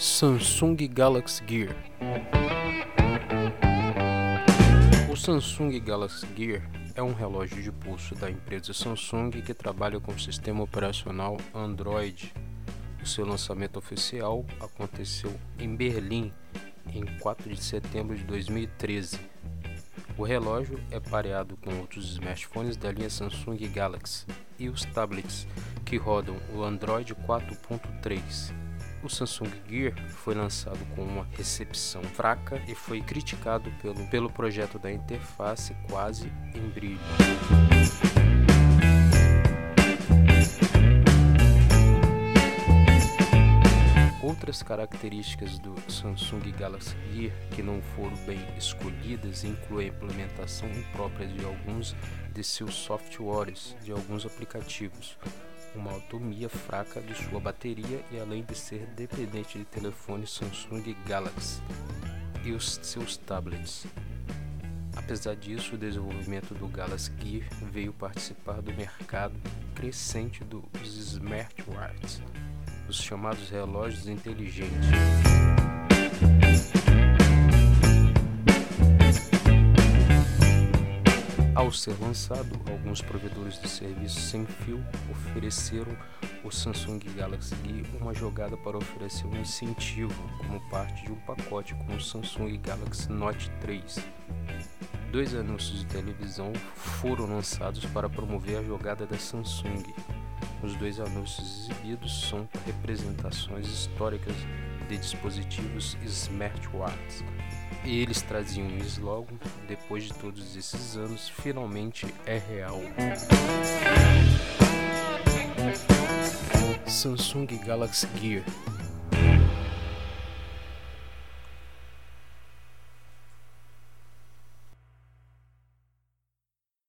Samsung Galaxy Gear O Samsung Galaxy Gear é um relógio de pulso da empresa Samsung que trabalha com o sistema operacional Android. O seu lançamento oficial aconteceu em Berlim em 4 de setembro de 2013. O relógio é pareado com outros smartphones da linha Samsung Galaxy e os tablets que rodam o Android 4.3. O Samsung Gear foi lançado com uma recepção fraca e foi criticado pelo, pelo projeto da interface quase em brilho. Outras características do Samsung Galaxy Gear que não foram bem escolhidas incluem a implementação imprópria de alguns de seus softwares de alguns aplicativos, uma autonomia fraca de sua bateria e além de ser dependente de telefones Samsung Galaxy e os seus tablets. Apesar disso, o desenvolvimento do Galaxy Gear veio participar do mercado crescente dos smartwatches, os chamados relógios inteligentes. Ao ser lançado, alguns provedores de serviços sem fio ofereceram o Samsung Galaxy Gear uma jogada para oferecer um incentivo como parte de um pacote com o Samsung Galaxy Note 3. Dois anúncios de televisão foram lançados para promover a jogada da Samsung. Os dois anúncios exibidos são representações históricas de dispositivos smartwatches e eles traziam um slogan: depois de todos esses anos, finalmente é real. Samsung Galaxy Gear